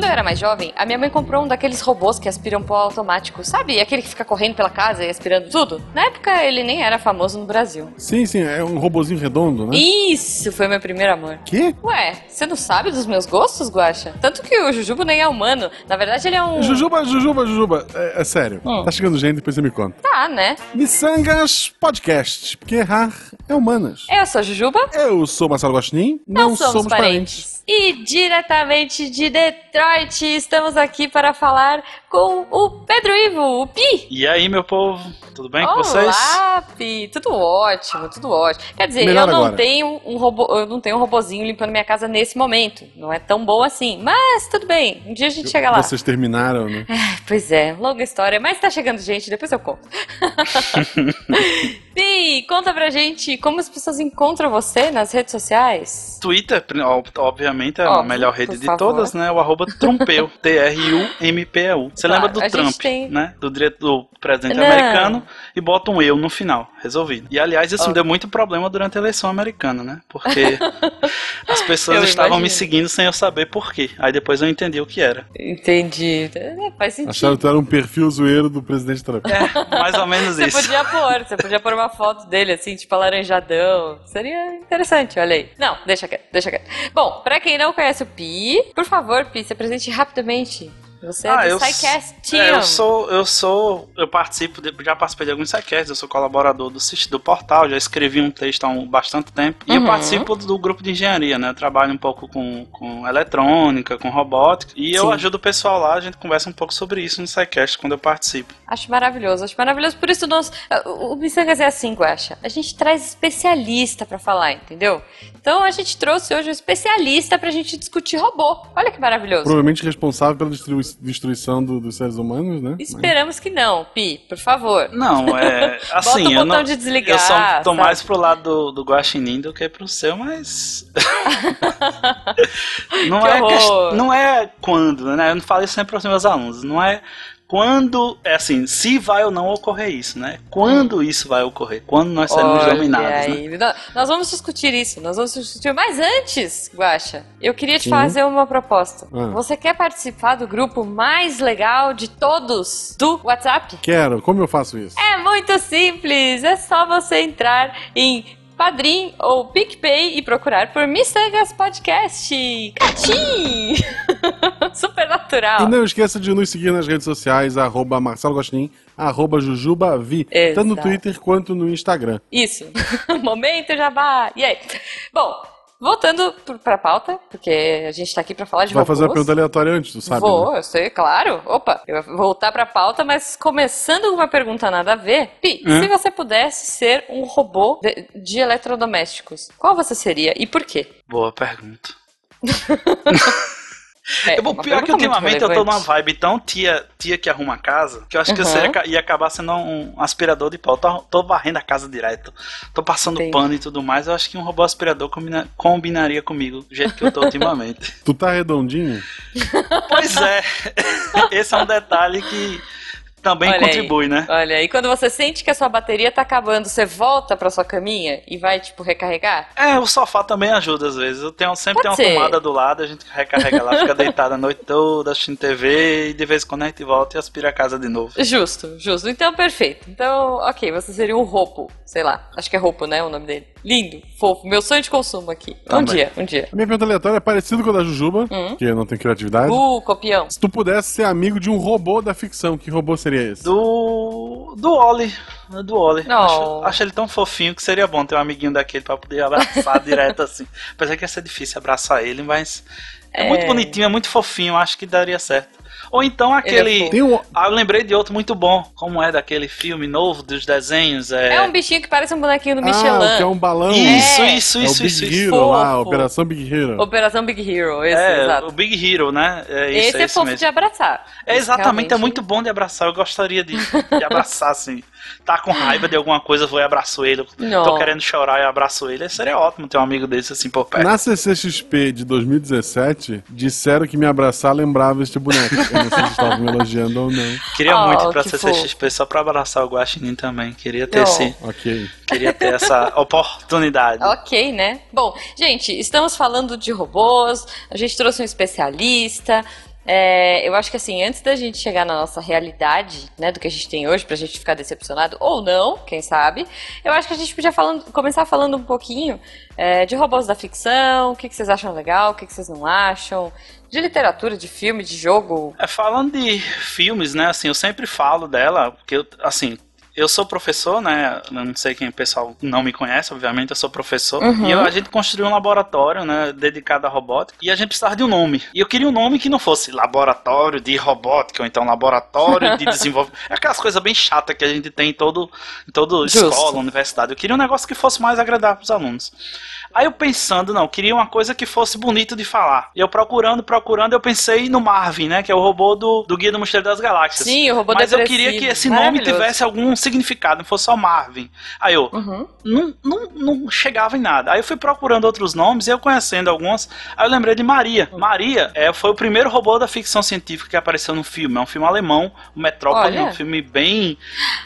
Quando eu era mais jovem, a minha mãe comprou um daqueles robôs que aspiram pó automático, sabe? Aquele que fica correndo pela casa e aspirando tudo. Na época, ele nem era famoso no Brasil. Sim, sim, é um robozinho redondo, né? Isso foi meu primeiro amor. Quê? Ué, você não sabe dos meus gostos, Guaxa? Tanto que o Jujubo nem é humano. Na verdade, ele é um. Jujuba, Jujuba, Jujuba, é, é sério. Hum. Tá chegando gente, depois você me conta. Tá, né? Missangas Podcast, porque errar é humanas. Eu sou a Jujuba. Eu sou Marcelo Gostin, não, somos, parentes. E diretamente de Detroit, estamos aqui para falar com o Pedro Ivo, o Pi. E aí, meu povo, tudo bem com vocês? Olá, Pi. Tudo ótimo, tudo ótimo. Quer dizer, Melhor eu não agora. tenho um robô, eu não tenho um robozinho limpando minha casa nesse momento. Não é tão bom assim, mas tudo bem. Um dia a gente chega lá. Vocês terminaram, né? Pois é, longa história, mas tá chegando gente, depois eu conto. Pi, conta pra gente como as pessoas encontram você nas redes sociais. Twitter, obviamente, é a Óbvio, melhor rede de favor. todas, né? O arroba Trumpeu, T-R-U-M-P-E-U. Você Claro, lembra do a gente Trump, tem- né? Do, do presidente Não. americano e bota um eu no final, resolvido. E aliás, isso me deu muito problema durante a eleição americana, né? Porque as pessoas Eu estavam me imagino. seguindo sem eu saber por quê. Aí depois eu entendi o que era. Entendi. É, faz sentido. Acharam que tu era um perfil zoeiro do presidente Trump. É, mais ou menos Você isso. podia pôr, você podia pôr uma foto dele assim, tipo alaranjadão. Seria interessante, olha aí. Não, deixa quieto, deixa quieto. Bom, pra quem não conhece o Pi, por favor, Pi, se apresente rapidamente. Você é Ah, do eu, SciCast é, Team. eu sou, eu sou, eu participo, de- já participei de alguns sidecasts, eu sou colaborador do, do portal, já escrevi um texto há um, bastante tempo. E eu Uhum. participo do grupo de engenharia, né? Eu trabalho um pouco com, com eletrônica, com robótica. E eu Sim. ajudo o pessoal lá, a gente conversa um pouco sobre isso no sidecast quando eu participo. Acho maravilhoso, acho maravilhoso. Por isso, nós, o o Missangas é assim, Guaxa. A gente traz especialista pra falar, entendeu? Então a gente trouxe hoje um especialista pra gente discutir robô. Olha que maravilhoso. Provavelmente responsável pela destrui- destruição do- dos seres humanos, né? Esperamos que não, Pi, por favor. Não, é. Assim, Bota o eu botão não. de desligar. Eu só tô sabe? mais pro lado do, do Guaxinim do que pro seu, mas. não, Que é horror. não é quando, né? Eu não falo isso sempre pros meus alunos. Não é quando. É assim, se vai ou não ocorrer isso, né? Quando isso vai ocorrer? Quando nós seremos Olha dominados, né? aí. Nó- Nós vamos discutir isso, nós vamos discutir. Mas antes, Guaxa, eu queria te Sim. fazer uma proposta. Ah. Você quer participar do grupo mais legal de todos do WhatsApp? Quero, como eu faço isso? É muito simples, é só você entrar em Padrim ou PicPay e procurar por Missangas Podcast. Catim! Super natural. E não esqueça de nos seguir nas redes sociais, arroba Marcelo Gostin, arroba Jujubavi, tanto no. Twitter quanto no Instagram. Isso. Momento jabá. E aí? Bom, voltando pro- pra pauta, porque a gente tá aqui pra falar de Vai fazer uma robôs. pergunta aleatória antes, tu sabe? Vou, né? eu sei, claro. Opa, eu vou voltar pra pauta, mas começando com uma pergunta nada a ver. Pi, Hã? se você pudesse ser um robô de, de eletrodomésticos, qual você seria e por quê? Boa pergunta. É, Eu, vou- uma pior que pergunta muito ultimamente eu tô numa vibe tão tia, tia que arruma a casa, que eu acho que eu Uhum. seria, ia acabar sendo um aspirador de pau. Tô, tô varrendo a casa direto, tô passando Entendi. pano e tudo mais. Eu acho que um robô aspirador combina- combinaria comigo do jeito que eu tô ultimamente. Tu tá redondinho? pois é, esse é um detalhe que também Olha aí. contribui, né? Olha, e quando você sente que a sua bateria tá acabando, você volta pra sua caminha e vai, tipo, recarregar? É, o sofá também ajuda às vezes. Eu tenho, sempre Pode tenho uma ser. tomada do lado, a gente recarrega lá, fica deitado a noite toda assistindo TV e de vez em quando a gente volta e aspira a casa de novo. Justo, justo. Então, perfeito. Então, ok, você seria um roupo, sei lá. Acho que é roupo, né, o nome dele. Lindo, fofo, meu sonho de consumo aqui. Um Também. dia, um dia. A minha pergunta aleatória é parecida com a da Jujuba, Hum. porque eu não tenho criatividade. Uh, copião. Se tu pudesse ser amigo de um robô da ficção, que robô seria esse? Do. Do Oli. Do Oli. Não. Acho, acho ele tão fofinho que seria bom ter um amiguinho daquele pra poder abraçar direto assim. Apesar que ia ser difícil abraçar ele, mas. É, É. muito bonitinho, é muito fofinho, acho que daria certo. Ou então é aquele. Tem um... ah, eu lembrei de outro muito bom. Como é daquele filme novo dos desenhos? É, É um bichinho que parece um bonequinho do Ah, Michelin. que é um balão. Isso, É. isso, É o isso, Big isso, isso. Hero lá, Fofo. Operação Big Hero. Operação Big Hero, esse, É, exato. o Big Hero, né? É isso, esse é é isso fofo mesmo. de abraçar. É exatamente, é realmente- muito bom de abraçar. Eu gostaria de, de abraçar, assim. Tá com raiva de alguma coisa, vou e abraço ele. Não. Tô querendo chorar e abraço ele. Seria ótimo ter um amigo desse assim por perto. Na CCXP de 2017, disseram que me abraçar lembrava este boneco. Eu não sei se estavam me elogiando ou não. Queria Oh, muito ir pra que CCXP só pra abraçar o Guaxinim também. Queria ter, esse, Ok. queria ter essa oportunidade. Ok, né? Bom, gente, estamos falando de robôs, a gente trouxe um especialista. É, eu acho que assim, antes da gente chegar na nossa realidade, né, do que a gente tem hoje, pra gente ficar decepcionado, ou não, quem sabe, eu acho que a gente podia falando, começar falando um pouquinho é, de robôs da ficção, o que, que vocês acham legal, o que, que vocês não acham, de literatura, de filme, de jogo. É, falando de filmes, né, assim, eu sempre falo dela, porque, eu, assim, eu sou professor, né? Não sei quem o pessoal não me conhece, obviamente, eu sou professor. Uhum. E eu- a gente construiu um laboratório, né? Dedicado à robótica. E a gente precisava de um nome. E eu queria um nome que não fosse laboratório de robótica, ou então laboratório de desenvolvimento. É aquelas coisas bem chatas que a gente tem em todo, em todo Justo. escola, universidade. Eu queria um negócio que fosse mais agradável para os alunos. Aí eu pensando, não, queria uma coisa que fosse bonito de falar. E eu procurando, procurando, eu pensei no Marvin, né? Que é o robô do, do Guia do Mosteiro das Galáxias. Sim, o robô Mas eu queria que esse nome tivesse algum significado, não fosse só Marvin. Aí eu, Uhum. não, não, não chegava em nada. Aí eu fui procurando outros nomes e eu conhecendo alguns. Aí eu lembrei de Maria. Maria é, foi o primeiro robô da ficção científica que apareceu no filme. É um filme alemão, o Metrópole, Olha. um filme bem.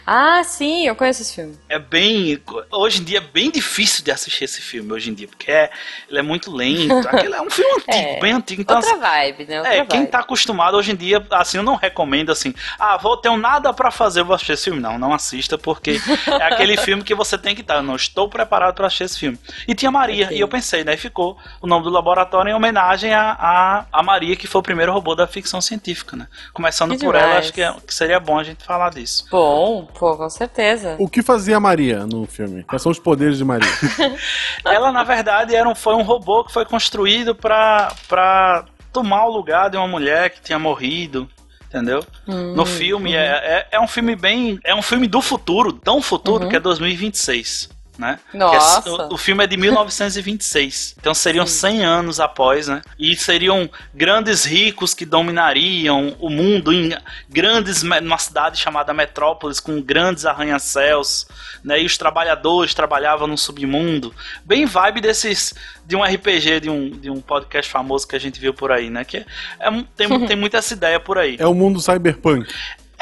Ah, sim, eu conheço esse filme. É bem. Hoje em dia é bem difícil de assistir esse filme, hoje em dia, porque é, ele é muito lento. Aquele é um filme antigo, É, bem antigo. Então, Outra assim, vibe, né? Outra é, quem vibe. tá acostumado hoje em dia, assim, eu não recomendo assim, ah, vou ter um nada pra fazer, eu vou assistir esse filme. Não, não assista, porque é aquele filme que você tem que estar, eu não estou preparado pra assistir esse filme. E tinha Maria, Ok. e eu pensei, né, e ficou o nome do laboratório em homenagem a, a, a Maria, que foi o primeiro robô da ficção científica, né. Começando Que por ela, demais. acho que, é- que seria bom a gente falar disso. Bom, pô, com certeza. O que fazia a Maria no filme? Quais são os poderes de Maria? Ela, na verdade, era um, foi um robô que foi construído pra, pra tomar o lugar de uma mulher que tinha morrido. Entendeu? Hum, No filme, é, é, é um filme bem. É um filme do futuro, tão futuro Uhum. que é 2026. Né? Nossa. Que é- o, o filme é de 1926. Então seriam 100 anos após, né? E seriam grandes ricos que dominariam o mundo em grandes. numa cidade chamada Metrópolis, com grandes arranha-céus, né? E os trabalhadores trabalhavam no submundo. Bem vibe desses. de um RPG, de um, de um podcast famoso que a gente viu por aí, né? Que é, um- tem, tem muita essa ideia por aí. É o mundo cyberpunk.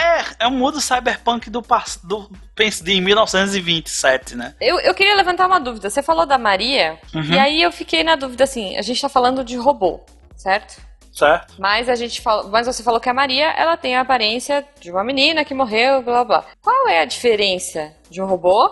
É, é um mundo cyberpunk do, do de 1927, né? Eu, eu queria levantar uma dúvida. Você falou da Maria, Uhum. e aí eu fiquei na dúvida assim: a gente tá falando de robô, certo? Certo? Mas a gente falou, mas você falou que a Maria, ela tem a aparência de uma menina que morreu, blá blá. Qual é a diferença de um robô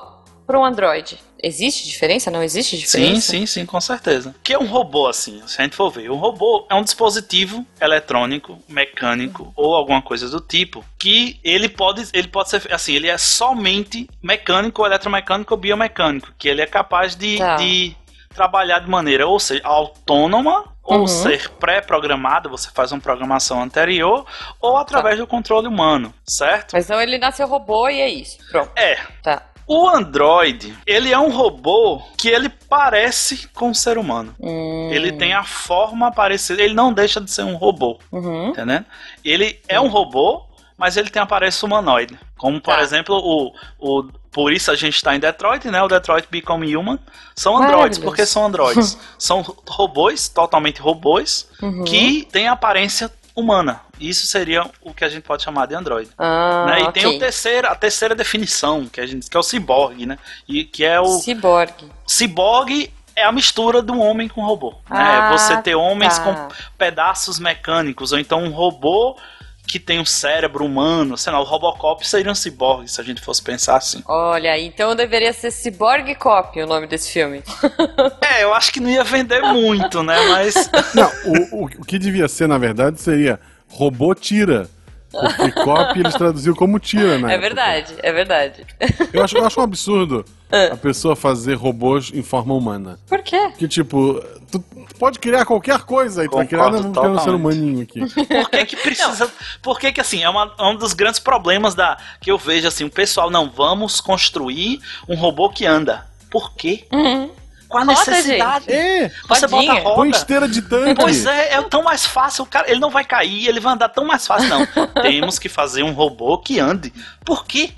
para um androide? Existe diferença? Não existe Sim, diferença? sim, sim, com certeza. O que é um robô, assim, se a gente for ver? Um robô é um dispositivo eletrônico, mecânico ou alguma coisa do tipo que ele pode, ele pode ser, assim, ele é somente mecânico, eletromecânico ou biomecânico, que ele é capaz de, Tá. de trabalhar de maneira, ou seja, autônoma ou Uhum. ser pré-programado, você faz uma programação anterior, ou através do controle humano, certo? Mas então ele nasceu robô e é isso. Pronto. É, Tá. O Android, ele é um robô que ele parece com um ser humano. Hum, Ele tem a forma parecida, ele não deixa de ser um robô, Uhum. entendendo? Ele é um robô, mas ele tem aparência humanoide. Como, por Tá. exemplo, o, o. Por isso a gente está em Detroit, né? O Detroit Become Human. São androides. Maravilhoso. Por que são androides? são robôs, totalmente robôs, Uhum. que têm aparência humana. Isso seria o que a gente pode chamar de android. Ah, né? E ok. tem o terceira, a terceira definição, que, a gente, que é o ciborgue, né? E que é o. Ciborgue. Ciborgue é a mistura um homem com robô. né? Ah, Você ter homens tá. com pedaços mecânicos, ou então um robô que tem um cérebro humano. Sei lá, o Robocop seria um ciborgue, se a gente fosse pensar assim. Olha, então deveria ser Cyborg Cop o nome desse filme. É, eu acho que não ia vender muito, né? Mas. Não, o, o, o que devia ser, na verdade, seria robô tira. Porque copy eles traduziam como tira, né? é verdade, é verdade. Eu acho, eu acho um absurdo É. a pessoa fazer robôs em forma humana. Por quê? Que tipo, tu, tu pode criar qualquer coisa e tu não, vamos criar um ser humaninho aqui. Por que que precisa... Por que que, assim, é, uma- é um dos grandes problemas da que eu vejo, assim, o pessoal, não, vamos construir um robô que anda. Por quê? Uhum. Qual a Roda, necessidade? É, Você Rodinha. bota põe roda. esteira de tanque. Pois é, é tão mais fácil, o cara, ele não vai cair, ele vai andar tão mais fácil, não. Temos que fazer um robô que ande. Por quê?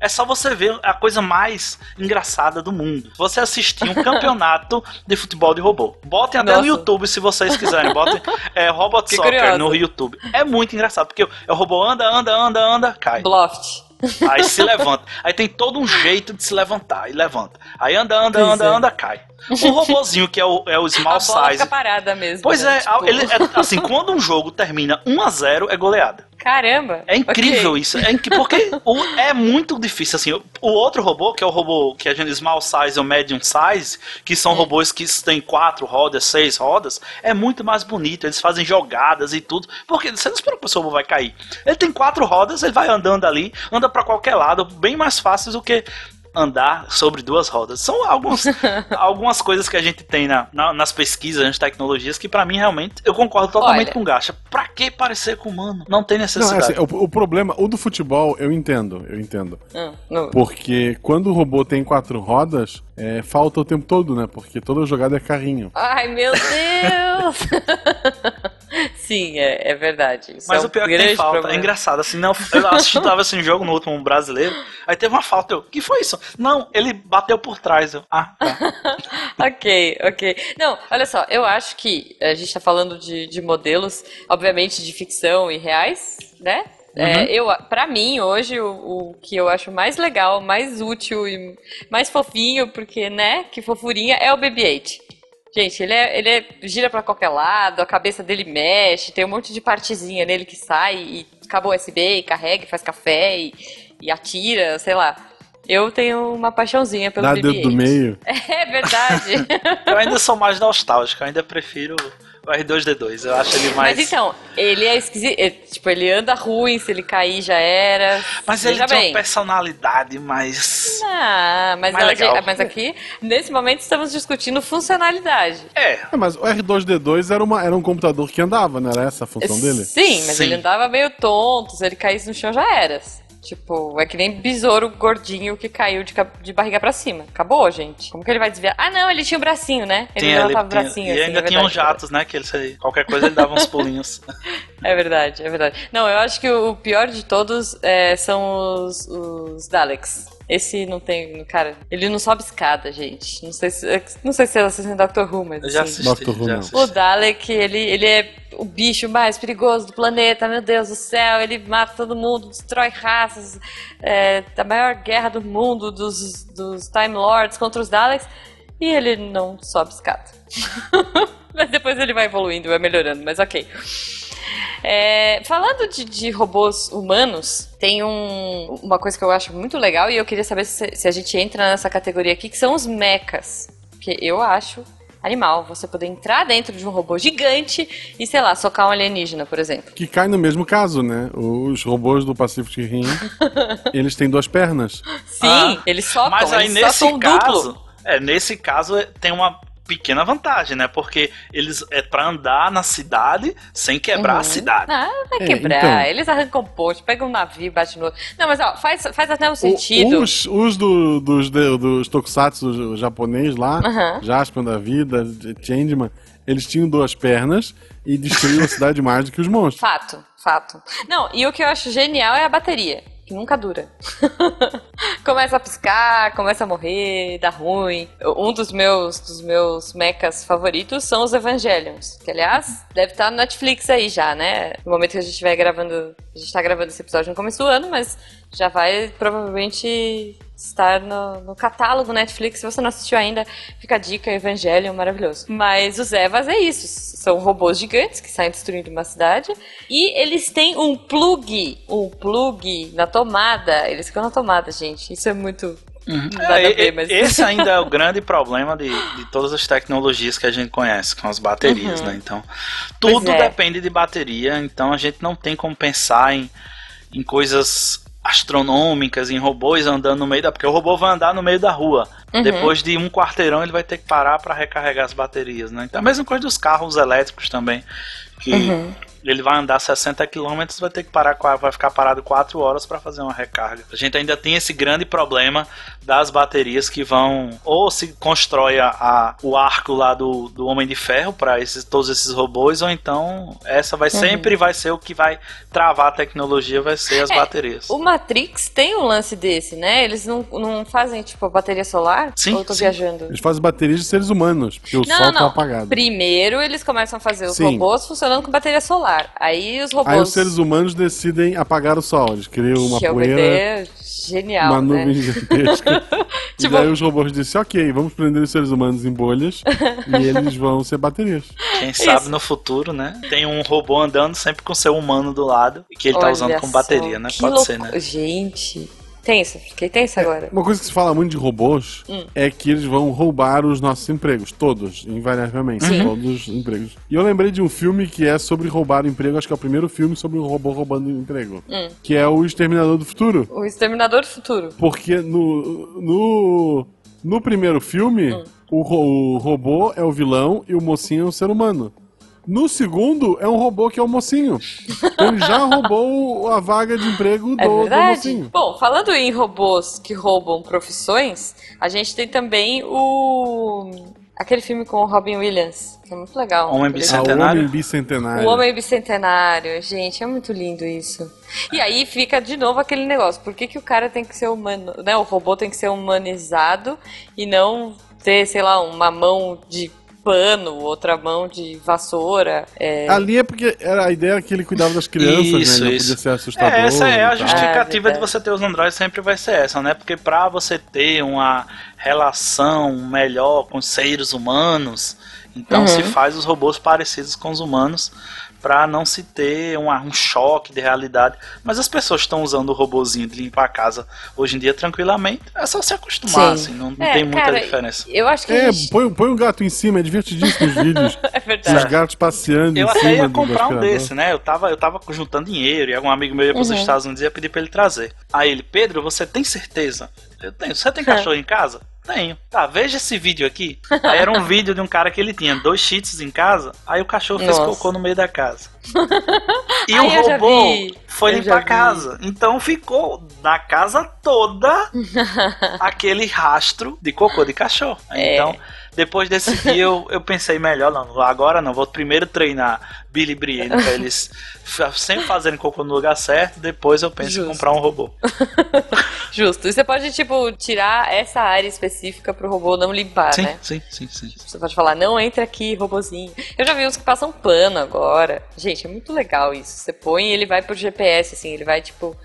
É só você ver a coisa mais engraçada do mundo. Você assistir um campeonato de futebol de robô. Botem até Nossa. no YouTube se vocês quiserem. Botem é, Robot Fiquei Soccer curiosa. no YouTube. É muito engraçado, porque o robô anda, anda, anda, anda, cai. Bluft. Aí se levanta. Aí tem todo um jeito de se levantar. E levanta. Aí anda, anda, Pois anda, é. anda, cai. Um robozinho que é o, é o small a bola size. fica parada mesmo. Pois né? é, Tipo, ele, é, assim, quando um jogo termina 1 a 0 é goleada. Caramba. É incrível ok. isso. É inc- porque o- é muito difícil, assim. O, outro robô, que é o robô que a gente small size ou medium size, que são robôs que têm quatro rodas, seis rodas, é muito mais bonito. Eles fazem jogadas e tudo. Porque você não espera que o seu robô vai cair. Ele tem quatro rodas, ele vai andando ali, anda pra qualquer lado, bem mais fácil do que andar sobre duas rodas. São alguns, algumas coisas que a gente tem na, na- nas pesquisas, nas tecnologias, que pra mim realmente eu concordo totalmente Olha. com o Gacha. Pra que parecer com humano? Não tem Não, é necessidade. assim, o, o problema, o do futebol, eu entendo, eu entendo. Hum, no- Porque quando o robô tem quatro rodas, é, falta o tempo todo, né? Porque toda jogada é carrinho. Ai, meu Deus! Sim, é, é verdade. Isso Mas é o pior é que tem falta. problema. É engraçado, assim, não, eu assisti, tava assim, jogo no último brasileiro, aí teve uma falta, eu, que foi isso? Não, ele bateu por trás, eu, ah, tá. ok, ok. Não, olha só, eu acho que a gente tá falando de, de modelos, obviamente de ficção e reais, né? É, eu, pra mim, hoje, o, o que eu acho mais legal, mais útil e mais fofinho, porque, né, que fofurinha, é o BB-8. Gente, ele, é, ele é- gira pra qualquer lado, a cabeça dele mexe, tem um monte de partezinha nele que sai e cabo USB, e carrega, e faz café e, e atira, sei lá. Eu tenho uma paixãozinha pelo Dá BB-8. dedo do meio. É verdade. Eu ainda sou mais nostálgico, eu ainda prefiro o R2D2, eu acho ele mais... Mas então, ele é esquisito. é, Tipo, ele anda ruim, se ele cair já era. Mas ele tem bem. uma personalidade mais... Ah, mas, Mais legal. mas aqui, nesse momento, estamos discutindo funcionalidade. É, É, mas o R2D2 era, uma, era um computador que andava, não era essa a função dele? Sim, mas Sim. ele andava meio tonto, se ele caísse no chão já era. Tipo, é que nem besouro gordinho que caiu de, de barriga pra cima. Acabou, gente. Como que ele vai desviar? Ah, não, ele tinha o bracinho, né? Ele tinha, levantava o bracinho. e assim, ainda é tinha uns jatos, né, que ele, qualquer coisa ele dava uns pulinhos. É verdade, é verdade. Não, eu acho que o pior de todos é, são os, os Daleks. Esse não tem. Cara, ele não sobe escada, gente. Não sei se, não sei se é assim Doctor Who, mas. Eu já assim, assisti, Doctor Who já o Dalek, ele, ele é o bicho mais perigoso do planeta, meu Deus do céu. Ele mata todo mundo, destrói raças. É, a maior guerra do mundo dos, dos Time Lords contra os Daleks. E ele não sobe escada. mas depois ele vai evoluindo, vai melhorando, mas ok. É, falando de, de robôs humanos, tem um- uma coisa que eu acho muito legal e eu queria saber se, se a gente entra nessa categoria aqui, que são os mechas. Que eu acho animal você poder entrar dentro de um robô gigante e, sei lá, socar um alienígena, por exemplo. Que cai no mesmo caso, né? Os robôs do Pacific Rim, eles têm duas pernas. Sim, Ah, eles socam, Mas aí eles nesse socam caso, duplo. é, nesse caso tem uma pequena vantagem, né? Porque eles é para andar na cidade sem quebrar Uhum. a cidade. Ah, vai É, quebrar. então. Eles arrancam post, pegam um navio, bate no outro. Não, mas ó, faz, faz até um O- sentido. os os do- dos, de- dos tokusatsu japonês lá, Aham. Jaspion da vida, Changeman, eles tinham duas pernas e destruíam a cidade mais do que os monstros. Fato, fato. Não, e o que eu acho genial é a bateria, que nunca dura. começa a piscar, começa a morrer, dá ruim. Um dos meus, dos meus mechas favoritos são os Evangelions, que aliás deve estar no Netflix aí já, né? No momento que a gente estiver gravando, a gente tá gravando esse episódio no começo do ano, mas já vai provavelmente estar no, no catálogo Netflix. Se você não assistiu ainda, fica a dica, Evangelion, maravilhoso. Mas os Evas é isso, são robôs gigantes que saem destruindo uma cidade e eles têm um plug, um plug na tomada. Eles ficam na tomada, gente. Isso é muito nada É, ver, e- mas Esse ainda é o grande problema de, de todas as tecnologias que a gente conhece, com as baterias, Uhum. né? Então, tudo é. depende de bateria, então a gente não tem como pensar em, em coisas astronômicas, em robôs andando no meio da. Porque o robô vai andar no meio da rua. Uhum. Depois de um quarteirão, ele vai ter que parar para recarregar as baterias, né? Então, a mesma coisa dos carros elétricos também. Que Uhum. Ele vai andar 60 km, vai ter que parar, vai ficar parado 4 horas para fazer uma recarga. A gente ainda tem esse grande problema das baterias que vão ou se constrói a, a- o arco lá do, do Homem de Ferro para esses, todos esses robôs, ou então essa vai Uhum. sempre vai ser o que vai travar a tecnologia, vai ser as É, baterias. O Matrix tem um lance desse, né? Eles não, não fazem, tipo, bateria solar? Sim, Ou eu tô sim. viajando? Eles fazem baterias de seres humanos, porque o Não, sol não, tá não. apagado. Primeiro eles começam a fazer os Sim. robôs funcionando com bateria solar. Aí os robôs. Aí os seres humanos decidem apagar o sol. Eles criam uma que é poeira, ideia genial, uma né? nuvem gigantesca. Tipo- E daí os robôs dizem, ok, vamos prender os seres humanos em bolhas e eles vão ser baterias. Quem sabe Isso. no futuro, né? Tem um robô andando sempre com seu humano do lado e que ele tá Olha usando como bateria, né? Pode ser, louco- né? Gente, tenso, fiquei tensa agora. Uma coisa que se fala muito de robôs Hum. é que eles vão roubar os nossos empregos, todos, invariavelmente, Sim. todos os empregos. E eu lembrei de um filme que é sobre roubar emprego, acho que é o primeiro filme sobre um robô roubando emprego, Hum. que é o Exterminador do Futuro. O Exterminador do Futuro. Porque no, no, no primeiro filme, Hum. o, o robô é o vilão e o mocinho é o ser humano. No segundo, é um robô que é o mocinho. Então ele já roubou a vaga de emprego do, É do verdade. mocinho. Bom, falando em robôs que roubam profissões, a gente tem também o. aquele filme com o Robin Williams, que é muito legal. Homem Ele- Ah, o Bicentenário? Homem Bicentenário. O Homem Bicentenário, gente, é muito lindo isso. E aí fica de novo aquele negócio, por que, que o cara tem que ser humano, né? O robô tem que ser humanizado e não ter, sei lá, uma mão de pano, outra mão de vassoura. É... Ali é porque era a ideia que ele cuidava das crianças, Isso, né? Ele não isso. podia ser assustador. É, essa é a justificativa Ah, de você ter os androides sempre vai ser essa, né? Porque pra você ter uma relação melhor com os seres humanos, então Uhum. se faz os robôs parecidos com os humanos pra não se ter um, um choque de realidade. Mas as pessoas estão usando o robozinho de limpar a casa hoje em dia tranquilamente. É só se acostumar, Sim. assim, não, não É, tem muita cara, diferença. Eu acho que É, gente... põe, põe um gato em cima, é divertidíssimo os vídeos. é Os verdade. gatos passeando Eu em até cima ia do comprar um desse, né? Eu tava, eu tava juntando dinheiro e algum amigo meu ia pros Uhum. Estados Unidos e ia pedir pra ele trazer. Aí ele, Pedro, você tem certeza? Eu tenho. Você tem cachorro em casa? Tenho. Tá, veja esse vídeo aqui. Aí era um vídeo de um cara que ele tinha dois cheats em casa, aí o cachorro fez Nossa. cocô no meio da casa. E Ai, o robô foi Eu limpar a casa. Então ficou na casa toda aquele rastro de cocô de cachorro. É. Então, depois desse dia eu, eu pensei melhor, não, agora não, vou primeiro treinar Billy Brienne pra eles sempre fazerem cocô no lugar certo, depois eu penso em Justo. comprar um robô. Justo. E você pode, tipo, tirar essa área específica pro robô não limpar, sim, né? sim, sim, sim. Você pode falar, não entra aqui, robozinho. Eu já vi uns que passam pano agora. Gente, é muito legal isso. Você põe e ele vai pro GPS, assim, ele vai, tipo.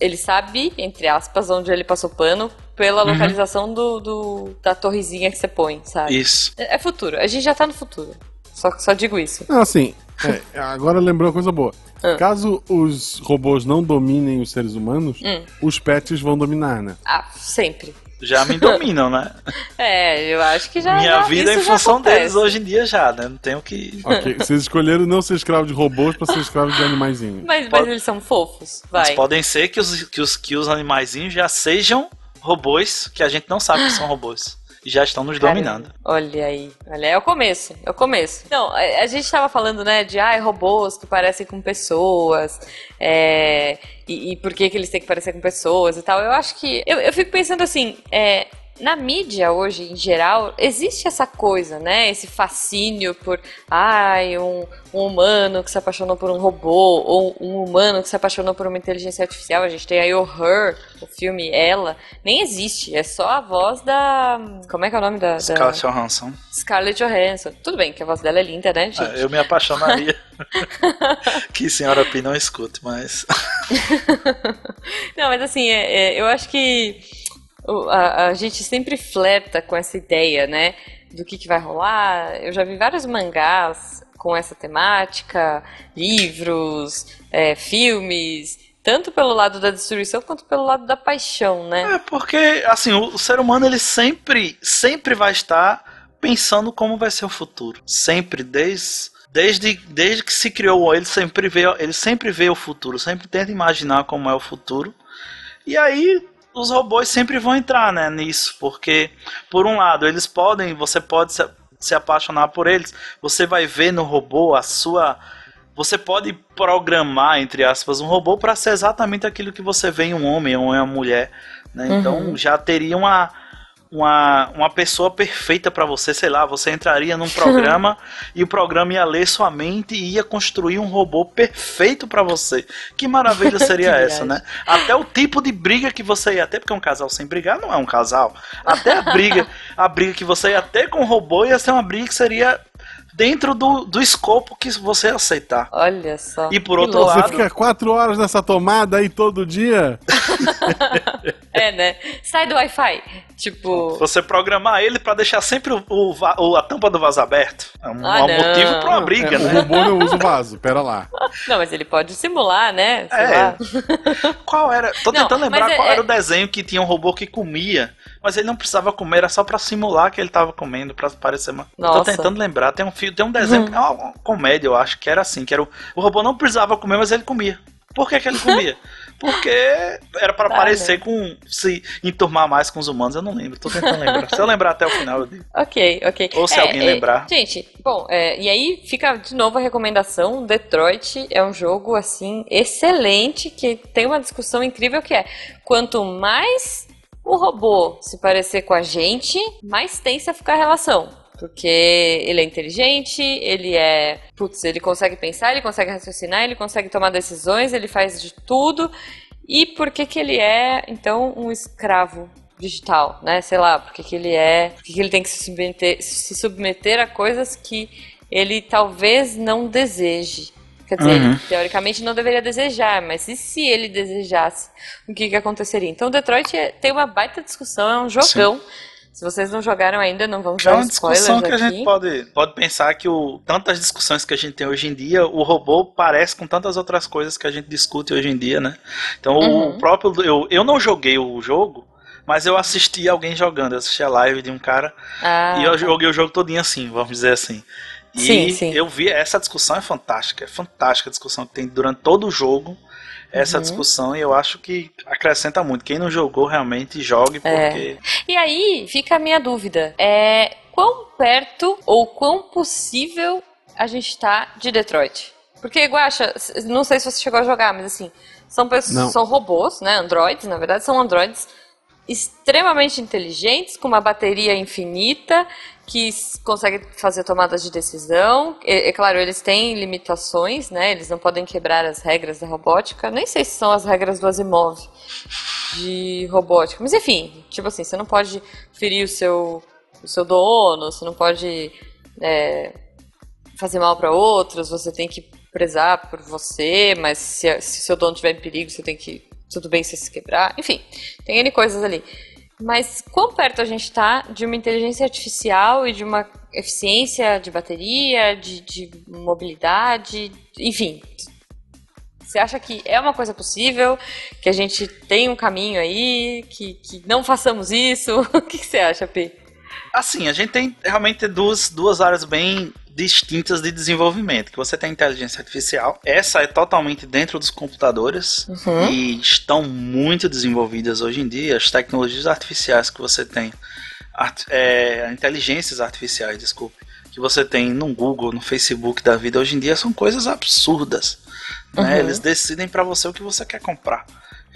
Ele sabe, entre aspas, onde ele passou pano pela Uhum. localização do, do- da torrezinha que você põe, sabe? Isso. É, é futuro. A gente já tá no futuro. Só, só digo isso. Não, assim, é, agora lembrou uma coisa boa. Ah. Caso os robôs não dominem os seres humanos, Hum. os pets vão dominar, né? Ah, sempre. Já me dominam, né? É, eu acho que já. Minha já- vida é em função acontece. deles hoje em dia já, né? Não tenho que. Ok, vocês escolheram não ser escravo de robôs pra ser escravo de animaizinhos. Mas, Pode- mas eles são fofos. Mas Vai. podem ser que os, que, os, que os animaizinhos já sejam robôs que a gente não sabe que são robôs. Já estão nos dominando. Caramba, Olha aí, olha, é o começo, é o começo. Não, a, a gente tava falando, né, de ah, robôs que parecem com pessoas, é, e, e por que, que eles têm que parecer com pessoas e tal. Eu acho que. Eu, eu fico pensando assim, é. Na mídia hoje, em geral, existe essa coisa, né? Esse fascínio por, ai, um, um humano que se apaixonou por um robô, ou um humano que se apaixonou por uma inteligência artificial. A gente tem aí o Her, o filme Ela. Nem existe, é só a voz da. Como é que é o nome da. da... Scarlett Johansson. Scarlett Johansson. Tudo bem que a voz dela é linda, né, gente? Ah, eu me apaixonaria. que senhora Pi não escute, mas. Não, mas assim, é- é, eu acho que a, a gente sempre flerta com essa ideia, né? Do que, que vai rolar. Eu já vi vários mangás com essa temática, livros, é, filmes, tanto pelo lado da destruição quanto pelo lado da paixão, né? É porque, assim, o, o ser humano ele sempre, sempre vai estar pensando como vai ser o futuro. Sempre, desde, desde, desde que se criou, ele sempre vê, ele sempre vê o futuro, sempre tenta imaginar como é o futuro. E aí os robôs sempre vão entrar, né, nisso, porque por um lado eles podem, você pode se, se apaixonar por eles, você vai ver no robô a sua você pode programar, entre aspas, um robô para ser exatamente aquilo que você vê em um homem ou em uma mulher. Né? Então já teria uma, uma, uma pessoa perfeita para você, sei lá, você entraria num programa e o programa ia ler sua mente e ia construir um robô perfeito para você. Que maravilha seria Que essa, né? Até o tipo de briga que você ia ter, porque um casal sem brigar não é um casal. Até a briga, a briga que você ia ter com o robô ia ser uma briga que seria dentro do, do escopo que você aceitar. Olha só. E por outro louco. Você lado, fica quatro horas nessa tomada aí todo dia? É, né? Sai do Wi-Fi. Tipo. você programar ele pra deixar sempre o, o o- a tampa do vaso aberto. É um, Ah, um não. motivo pra uma briga, É, o né? robô não usa o vaso, pera lá. Não, mas ele pode simular, né? Sei É. lá. Qual era? Tô Não, tentando lembrar é- qual é- era o desenho que tinha um robô que comia. Mas ele não precisava comer, era só pra simular que ele tava comendo, pra parecer. Tô Nossa. Uhum. tentando lembrar. Tem um, fio, tem um desenho, é uma, uma comédia, eu acho, que era assim: que era o, o robô não precisava comer, mas ele comia. Por que, que ele comia? Porque era Tá, parecer né? com. se enturmar mais com os humanos. Eu não lembro, tô tentando lembrar. Se eu lembrar até o final, eu digo. Ok, ok. Ou se É, alguém é, lembrar. Gente, bom, é, e aí fica de novo a recomendação: Detroit é um jogo assim excelente que tem uma discussão incrível que é quanto mais o robô se parecer com a gente, mais tensa fica a relação. Porque ele é inteligente, ele é. Putz, ele consegue pensar, ele consegue raciocinar, ele consegue tomar decisões, ele faz de tudo. E por que, que ele é, então, um escravo digital, né? Sei lá, por que, que ele é. Por que, que ele tem que se submeter, se submeter a coisas que ele talvez não deseje. Quer dizer, Uhum. ele, teoricamente não deveria desejar, mas e se ele desejasse? O que, que aconteceria? Então, Detroit é- tem uma baita discussão, é um jogão. Se vocês não jogaram ainda, não vamos É dar uma spoilers discussão que a aqui. gente pode, pode pensar que o, tantas discussões que a gente tem hoje em dia, o robô parece com tantas outras coisas que a gente discute hoje em dia, né? Então Uhum. o próprio. Eu, eu não joguei o jogo, mas eu assisti alguém jogando. Eu assisti a live de um cara Ah, e eu tá. joguei o jogo todinho assim, vamos dizer assim. E Sim, sim. eu vi, essa discussão é fantástica, é fantástica a discussão que tem durante todo o jogo. Essa Uhum. discussão, e eu acho que acrescenta muito. Quem não jogou realmente jogue, É. porque. E aí fica a minha dúvida: é quão perto ou quão possível a gente tá de Detroit? Porque, Guaxa, s- não sei se você chegou a jogar, mas assim, são, pessoas, Não. são robôs, né? Androids, na verdade, são androids extremamente inteligentes, com uma bateria infinita, que conseguem fazer tomadas de decisão. É, é claro, eles têm limitações, né? Eles não podem quebrar as regras da robótica. Nem sei se são as regras do Asimov de robótica. Mas enfim, tipo assim, você não pode ferir o seu, o seu dono, você não pode é, fazer mal para outros, você tem que prezar por você, mas se, se seu dono estiver em perigo, você tem que. Tudo bem se se quebrar. Enfim, tem N coisas ali. Mas quão perto a gente tá de uma inteligência artificial e de uma eficiência de bateria, de, de mobilidade, enfim. Você acha que é uma coisa possível? Que a gente tem um caminho aí? Que, que não façamos isso? O que, que você acha, Pi? Assim, a gente tem realmente duas, duas áreas bem distintas de desenvolvimento. Que você tem inteligência artificial. Essa é totalmente dentro dos computadores Uhum. e estão muito desenvolvidas hoje em dia. As tecnologias artificiais que você tem, art- é, inteligências artificiais, desculpe, que você tem no Google, no Facebook da vida hoje em dia são coisas absurdas. né? Uhum. Eles decidem para você o que você quer comprar.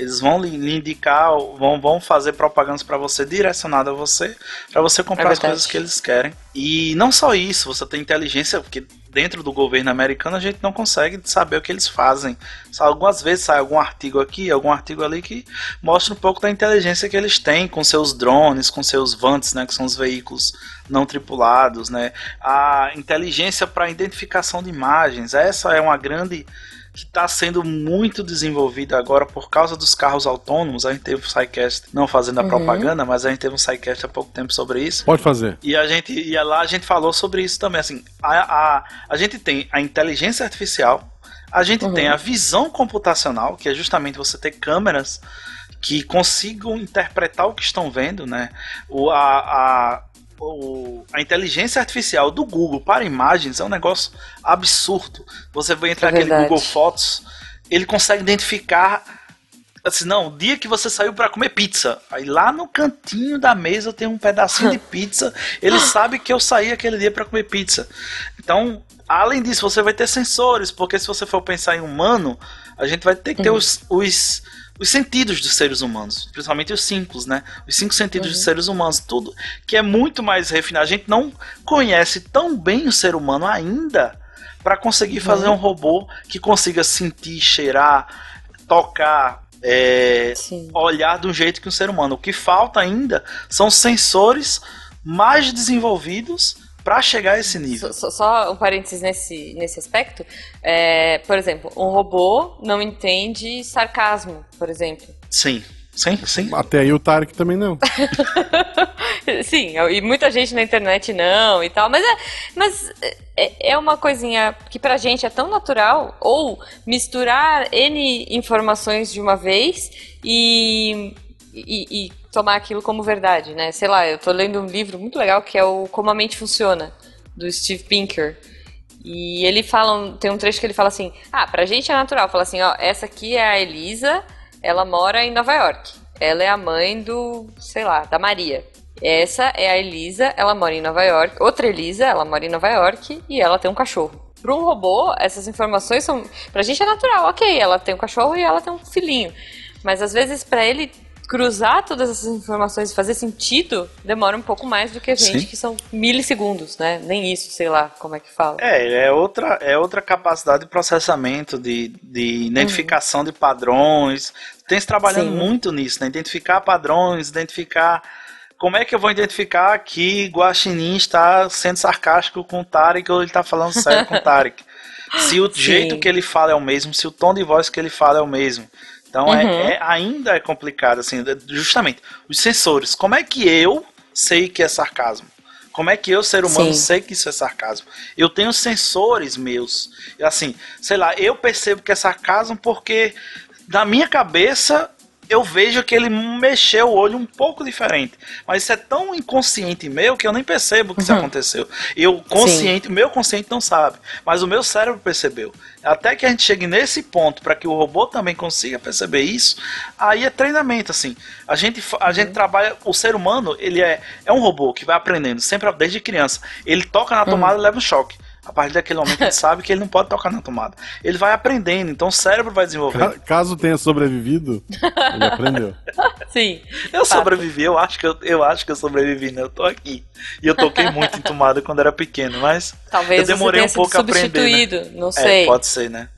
Eles vão lhe indicar, vão, vão fazer propagandas para você direcionada a você, para você comprar É as coisas que eles querem. E não só isso, você tem inteligência, porque dentro do governo americano a gente não consegue saber o que eles fazem. Só algumas vezes sai algum artigo aqui, algum artigo ali que mostra um pouco da inteligência que eles têm com seus drones, com seus vantes, né, que são os veículos não tripulados, né? A inteligência para identificação de imagens, essa é uma grande que está sendo muito desenvolvida agora por causa dos carros autônomos. A gente teve um SciCast, não fazendo a Uhum. propaganda, mas a gente teve um SciCast há pouco tempo sobre isso. Pode fazer. E a gente e lá a gente falou sobre isso também. Assim, a, a, a gente tem a inteligência artificial, a gente Uhum. tem a visão computacional, que é justamente você ter câmeras que consigam interpretar o que estão vendo, né? O, a, a, o- a inteligência artificial do Google para imagens é um negócio absurdo. Você vai entrar É naquele. Google Fotos, ele consegue identificar assim, não, o dia que você saiu para comer pizza, aí lá no cantinho da mesa tem um pedacinho de pizza, ele sabe que eu saí aquele dia para comer pizza. Então, além disso, você vai ter sensores, porque se você for pensar em humano, a gente vai ter que ter os, os, os sentidos dos seres humanos, principalmente os cinco, né? Os cinco sentidos dos seres humanos, tudo que é muito mais refinado. A gente não conhece tão bem o ser humano ainda para conseguir fazer um robô que consiga sentir, cheirar, tocar, é, olhar de um jeito que um ser humano. O que falta ainda são sensores mais desenvolvidos para chegar a esse nível. Só, só, um parênteses nesse, nesse aspecto. É, por exemplo, um robô não entende sarcasmo, por exemplo. Sim. Sim, sim. Até aí o Tarek também não. sim, e muita gente na internet não e tal, mas é, mas é, é uma coisinha que pra gente é tão natural, ou misturar N informações de uma vez e, e, e tomar aquilo como verdade, né? Sei lá, eu tô lendo um livro muito legal que é o Como a Mente Funciona, do Steve Pinker. E ele fala, tem um trecho que ele fala assim: Ah, pra gente é natural. Fala assim: Ó, essa aqui é a Elisa, ela mora em Nova York. Ela é a mãe do, sei lá, da Maria. Essa é a Elisa, ela mora em Nova York. Outra Elisa, ela mora em Nova York e ela tem um cachorro. Para um robô, essas informações são. Pra gente é natural, ok, ela tem um cachorro e ela tem um filhinho. Mas às vezes, para ele cruzar todas essas informações e fazer sentido demora um pouco mais do que a gente, Sim. que são milissegundos, né? Nem isso, sei lá como é que fala. É, é outra, é outra capacidade de processamento, de, de identificação uhum. de padrões. Tem se trabalhando Sim. muito nisso, né? Identificar padrões, identificar. Como é que eu vou identificar que Guaxinim está sendo sarcástico com o Tarek ou ele está falando sério com o Tarek? Se o Sim. jeito que ele fala é o mesmo, se o tom de voz que ele fala é o mesmo. Então é, uhum. é, é, ainda é complicado, assim, justamente. Os sensores, como é que eu sei que é sarcasmo? Como é que eu, ser humano, Sim. sei que isso é sarcasmo? Eu tenho sensores meus. Assim, sei lá, eu percebo que é sarcasmo porque na minha cabeça eu vejo que ele mexeu o olho um pouco diferente. Mas isso é tão inconsciente meu que eu nem percebo que uhum. isso aconteceu. Eu consciente, o meu consciente não sabe, mas o meu cérebro percebeu. Até que a gente chegue nesse ponto para que o robô também consiga perceber isso, aí é treinamento assim. A gente a uhum. gente trabalha o ser humano, ele é é um robô que vai aprendendo sempre desde criança. Ele toca na tomada uhum. e leva um choque. A partir daquele momento ele sabe que ele não pode tocar na tomada. Ele vai aprendendo, então o cérebro vai desenvolvendo. Caso tenha sobrevivido, ele aprendeu. Sim. Eu fato. sobrevivi, eu acho que eu, eu acho que eu sobrevivi, né? Eu tô aqui. E eu toquei muito em tomada quando era pequeno, mas Talvez eu demorei um pouco a aprender. Né? Não sei. É, pode ser, né?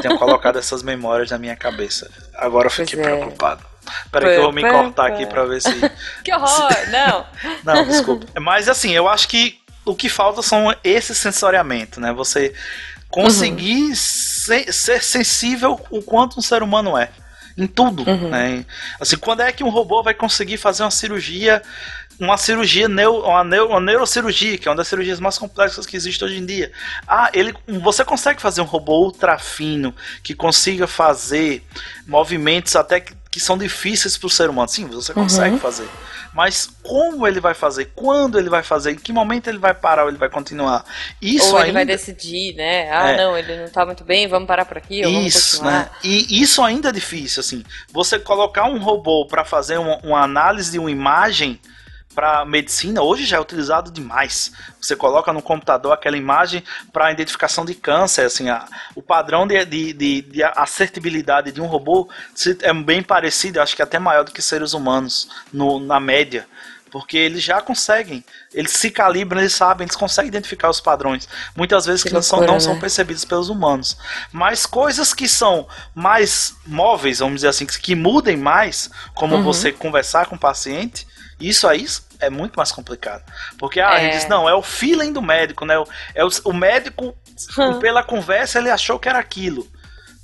Tenho colocado essas memórias na minha cabeça. Agora eu fiquei é. preocupado. Peraí que eu vou me cortar aqui pra ver se. que horror! Não! Não, desculpa. Mas assim, eu acho que o que falta são esse sensoriamento, né? Você conseguir uhum. ser, ser, sensível o quanto um ser humano é. Em tudo, uhum. né? Assim, quando é que um robô vai conseguir fazer uma cirurgia uma cirurgia, uma, neuro, uma neurocirurgia, que é uma das cirurgias mais complexas que existe hoje em dia. Ah, ele, você consegue fazer um robô ultra fino que consiga fazer movimentos até que, que são difíceis para o ser humano. Sim, você consegue uhum. fazer. Mas como ele vai fazer? Quando ele vai fazer? Em que momento ele vai parar ou ele vai continuar? Isso ou ele ainda... vai decidir, né? Ah, é. não, ele não está muito bem, vamos parar por aqui. Isso, né? E isso ainda é difícil, assim. Você colocar um robô para fazer uma, uma análise de uma imagem para medicina hoje já é utilizado demais. Você coloca no computador aquela imagem para identificação de câncer, assim, a, o padrão de, de, de, de assertibilidade de um robô é bem parecido, acho que até maior do que seres humanos no, na média porque eles já conseguem, eles se calibram, eles sabem, eles conseguem identificar os padrões, muitas vezes que, que loucura, são, não né? são percebidos pelos humanos. Mas coisas que são mais móveis, vamos dizer assim, que, que mudem mais, como uhum. você conversar com o paciente, isso aí é muito mais complicado. Porque ah, é. diz, não, é o feeling do médico, né? É o, o médico, hum. pela conversa, ele achou que era aquilo.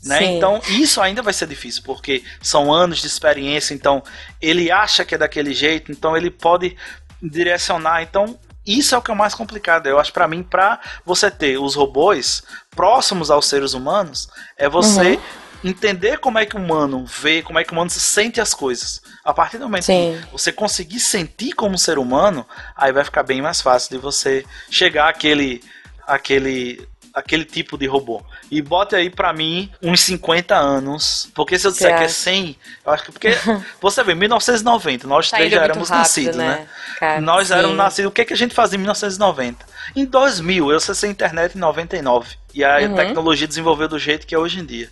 Né? Então, isso ainda vai ser difícil, porque são anos de experiência, então ele acha que é daquele jeito, então ele pode direcionar. Então, isso é o que é o mais complicado. Eu acho para mim, para você ter os robôs próximos aos seres humanos, é você uhum entender como é que o humano vê, como é que o humano sente as coisas. A partir do momento Sim. que você conseguir sentir como ser humano, aí vai ficar bem mais fácil de você chegar àquele, àquele, aquele tipo de robô. E bote aí para mim uns 50 anos. Porque se eu disser que é 100, eu acho que. Porque você vê, 1990, nós tá três já éramos rápido, nascidos, né? né? Cara, nós sim. éramos nascidos. O que, que a gente fazia em 1990? Em 2000, eu acessei a internet em 99. E a uhum. tecnologia desenvolveu do jeito que é hoje em dia.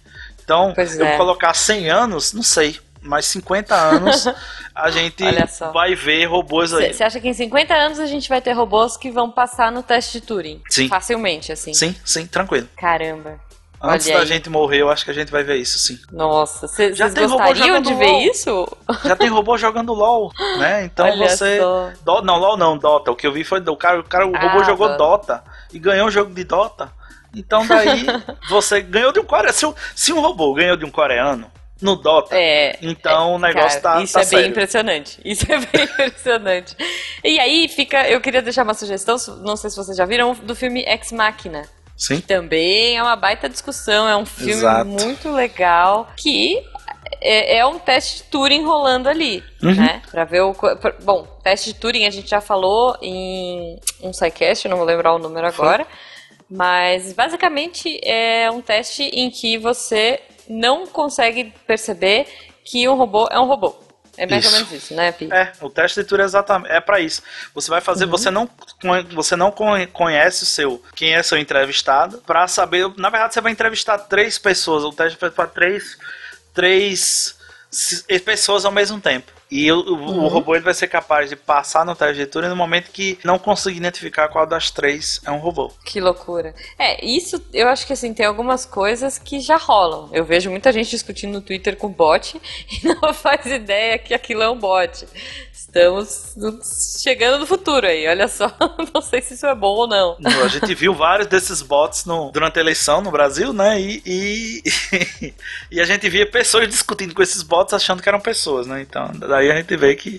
Então, pois eu é. colocar 100 anos, não sei. Mas 50 anos a gente vai ver robôs aí. Você acha que em 50 anos a gente vai ter robôs que vão passar no teste de Turing? Sim. Facilmente, assim. Sim, sim, tranquilo. Caramba. Antes Olha da aí. gente morrer, eu acho que a gente vai ver isso sim. Nossa, vocês tem robô gostariam de ver LOL. isso? Já tem robô jogando LOL, né? Então Olha você. Do- Não, LOL não, Dota. O que eu vi foi. O cara, o, cara, o robô Ah, jogou Dota. Dota e ganhou o jogo de Dota. Então daí você ganhou de um coreano. Se, um- se um robô ganhou de um coreano no Dota, É. então o negócio Cara, tá, isso tá é sério. bem impressionante. Isso é bem impressionante. E aí fica, eu queria deixar uma sugestão, não sei se vocês já viram, do filme Ex Machina. Sim. Também é uma baita discussão, é um filme Exato. muito legal que é, é um teste de Turing rolando ali, Uhum. né? Pra ver o. pra- Bom, teste de Turing a gente já falou em um eu não vou lembrar o número Foi. Mas basicamente é um teste em que você não consegue perceber que um robô é um robô. É mais ou Isso. menos isso, né, Pi? É, o teste de Turing é exatamente é para isso. Você vai fazer, Uhum. você não você não conhe- conhece o seu quem é seu entrevistado para saber. Na verdade, você vai entrevistar três pessoas. O teste foi para três três pessoas ao mesmo tempo. E o, Uhum. o robô ele vai ser capaz de passar de Turing no momento que não conseguir identificar qual das três é um robô. Que loucura. É, isso eu acho que assim, tem algumas coisas que já rolam. Eu vejo muita gente discutindo no Twitter com bot e não faz ideia que aquilo é um bot. Estamos chegando no futuro aí, olha só. Não sei se isso é bom ou não. A gente viu vários desses bots no- durante a eleição no Brasil, né? E, e, e a gente via pessoas discutindo com esses bots achando que eram pessoas, né? Então, daí a gente vê que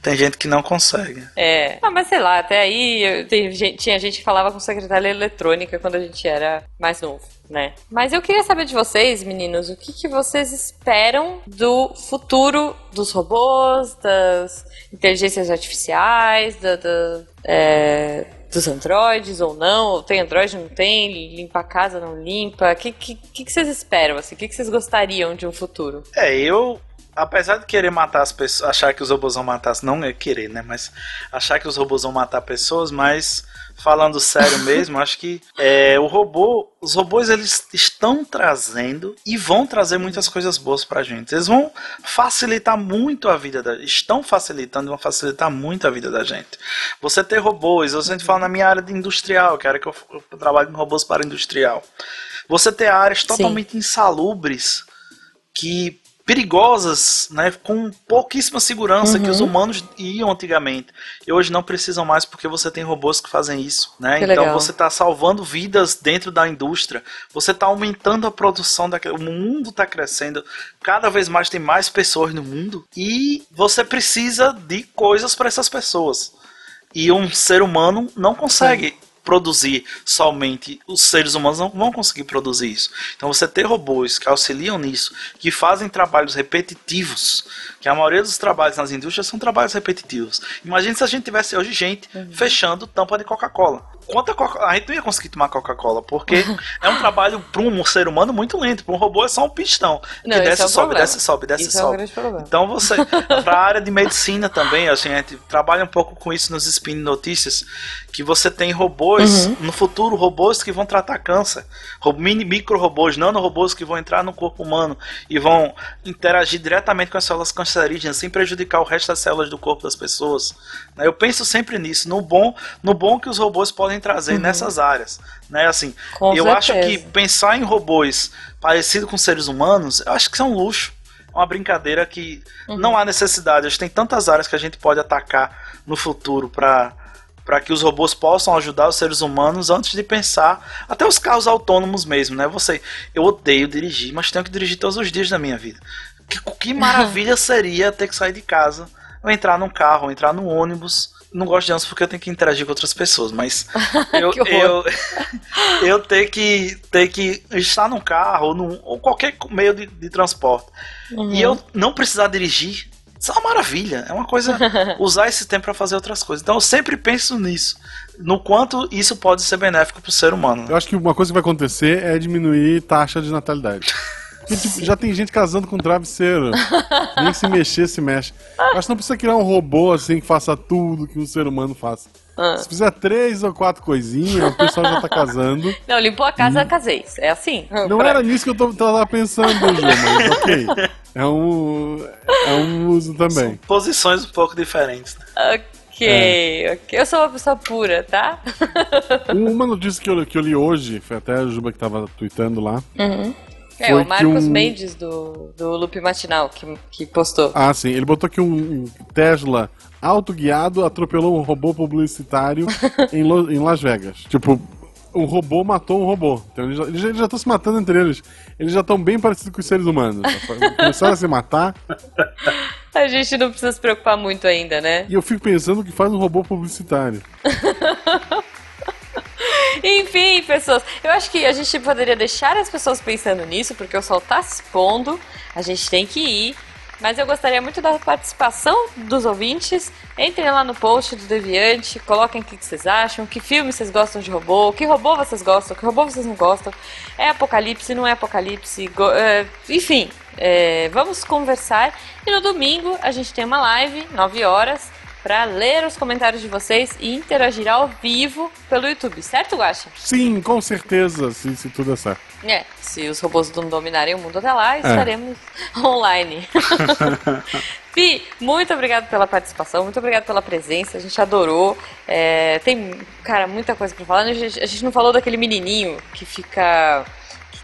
tem gente que não consegue. É. Ah, mas sei lá, até aí gente- tinha gente que falava com secretária eletrônica quando a gente era mais novo, né? Mas eu queria saber de vocês, meninos, o que, que vocês esperam do futuro dos robôs, das inteligências artificiais, da, da- é, dos androides ou não? Tem androide, não tem? Limpa a casa, não limpa? O que, que, que, que vocês esperam? Assim? O que, que vocês gostariam de um futuro? É, eu, apesar de querer matar as pessoas, achar que os robôs vão matar, não é querer, né? Mas achar que os robôs vão matar pessoas, mas falando sério mesmo, acho que é, o robô, os robôs eles estão trazendo e vão trazer muitas coisas boas pra gente. Eles vão facilitar muito a vida da, estão facilitando, e vão facilitar muito a vida da gente. Você ter robôs, a gente fala na minha área de industrial, que era que eu, eu trabalho com robôs para industrial. Você ter áreas Sim. totalmente insalubres que perigosas, né, com pouquíssima segurança que os Uhum. humanos iam antigamente. E hoje não precisam mais porque você tem robôs que fazem isso, né? Que então legal. você está salvando vidas dentro da indústria. Você está aumentando a produção o mundo está crescendo. Cada vez mais tem mais pessoas no mundo e você precisa de coisas para essas pessoas. E um ser humano não consegue produzir somente. Os seres humanos não vão conseguir produzir isso. Então você ter robôs que auxiliam nisso, que fazem trabalhos repetitivos, que a maioria dos trabalhos nas indústrias são trabalhos repetitivos. Imagine se a gente tivesse hoje gente fechando tampa de Coca-Cola. Quanta Coca a gente não ia conseguir tomar Coca-Cola, porque é um trabalho para um ser humano muito lento. Para um robô é só um pistão. Não, que esse desce, é um sobe, problema. desce, sobe, desce, Isso é um sobe. grande problema. Então você, para a área de medicina também, assim, a gente trabalha um pouco com isso nos Spin Notícias, que você tem robôs, Uhum. no futuro, robôs que vão tratar câncer, mini micro robôs, nanorobôs que vão entrar no corpo humano e vão interagir diretamente com as células cancerígenas sem prejudicar o resto das células do corpo das pessoas. né? Eu penso sempre nisso, no bom, no bom que os robôs podem trazer nessas áreas, né? Assim, Uhum. Com eu acho que certeza. pensar em robôs parecidos com seres humanos, eu acho que isso é um luxo. É uma brincadeira que Uhum. não há necessidade. A gente tem tantas áreas que a gente pode atacar no futuro para para que os robôs possam ajudar os seres humanos antes de pensar até os carros autônomos mesmo, né? Você, eu odeio dirigir, mas tenho que dirigir todos os dias da minha vida. Que, que maravilha seria ter que sair de casa, ou entrar num carro, ou entrar num ônibus. Não gosto de ônibus porque eu tenho que interagir com outras pessoas, mas eu, eu, eu ter que ter que estar num carro ou, num, ou qualquer meio de, de transporte Uhum. e eu não precisar dirigir, isso é uma maravilha. É uma coisa usar esse tempo para fazer outras coisas. Então eu sempre penso nisso, no quanto isso pode ser benéfico para o ser humano. Eu acho que uma coisa que vai acontecer é diminuir taxa de natalidade. Tipo, já tem gente casando com travesseiro. Nem se mexer, se mexe. Eu acho que não precisa criar um robô assim que faça tudo que um ser humano faça. Ah. Se fizer três ou quatro coisinhas, o pessoal já tá casando. Não, limpou a casa, casei. É assim. Não Pra- era nisso que eu tô- tava pensando, Ju, mas ok. É um, é um uso também. Posições um pouco diferentes. né? Ok, ok. Eu sou uma pessoa pura, tá? Uma notícia que eu, que eu li hoje, foi até a Juba que tava tweetando lá. É, o Marcos um- Mendes do, do Loop Matinal que, que postou. Ah, sim. Ele botou que um, Tesla autoguiado atropelou um robô publicitário em, Lo- em Las Vegas. Tipo, um robô matou um robô. Então eles já- eles já estão se matando entre eles. Eles já estão bem parecidos com os seres humanos. Começaram a se matar. A gente não precisa se preocupar muito ainda, né? E eu fico pensando o que faz um robô publicitário. Enfim, pessoas, eu acho que a gente poderia deixar as pessoas pensando nisso, porque o sol tá se expondo, a gente tem que ir. Mas eu gostaria muito da participação dos ouvintes. Entrem lá no post do Deviante, coloquem o que vocês acham, que filme vocês gostam de robô, que robô vocês gostam, que robô vocês não gostam. É apocalipse, não é apocalipse, é, enfim. é, vamos conversar. E no domingo a gente tem uma live, 9 horas, para ler os comentários de vocês e interagir ao vivo pelo YouTube, certo, Guaxa? Sim, com certeza, se, se tudo é certo. É, se os robôs não dominarem o mundo até lá, estaremos online. Pi, muito obrigado pela participação, muito obrigado pela presença, a gente adorou. É, tem, cara, muita coisa pra falar. A gente, a gente não falou daquele menininho que fica.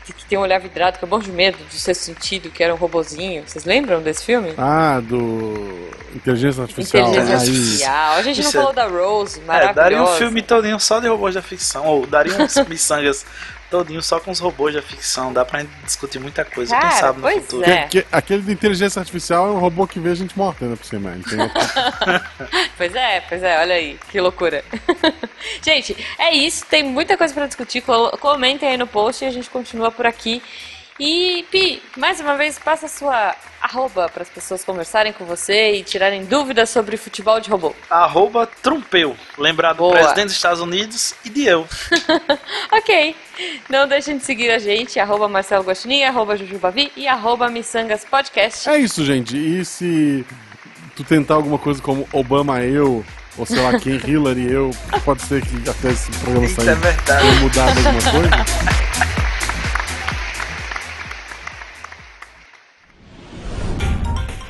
Que, tem um olhar vidrado, que é bom de medo do sexto sentido, que era um robozinho. Vocês lembram desse filme? Ah, do. Inteligência Artificial. Inteligência Aí. Artificial. A gente não Isso é- falou da Rose, É, maravilhosa. daria um filme todinho só de robôs da ficção, ou daria uns miçangas todinho só com os robôs da ficção. Dá pra gente discutir muita coisa, Cara, quem sabe no pois futuro. é. Que- aquele de inteligência artificial é um robô que vê a gente morta ainda por cima. Entendeu? Pois é, pois é, olha aí, que loucura. gente, é isso, tem muita coisa pra discutir. Comentem aí no post e a gente continua por aqui. E, Pi, mais uma vez, passa a sua arroba para as pessoas conversarem com você e tirarem dúvidas sobre futebol de robô. Arroba Trumpeu, lembrado do Boa. presidente dos Estados Unidos e de eu. ok, não deixem de seguir a gente, arroba Marcelo Gostinho, arroba Jujubavi e arroba Missangas Podcast. É isso, gente. E se tu tentar alguma coisa como Obama eu, ou sei lá quem, Hillary eu, pode ser que até esse programa Isso é sair verdade. tenha mudado alguma coisa.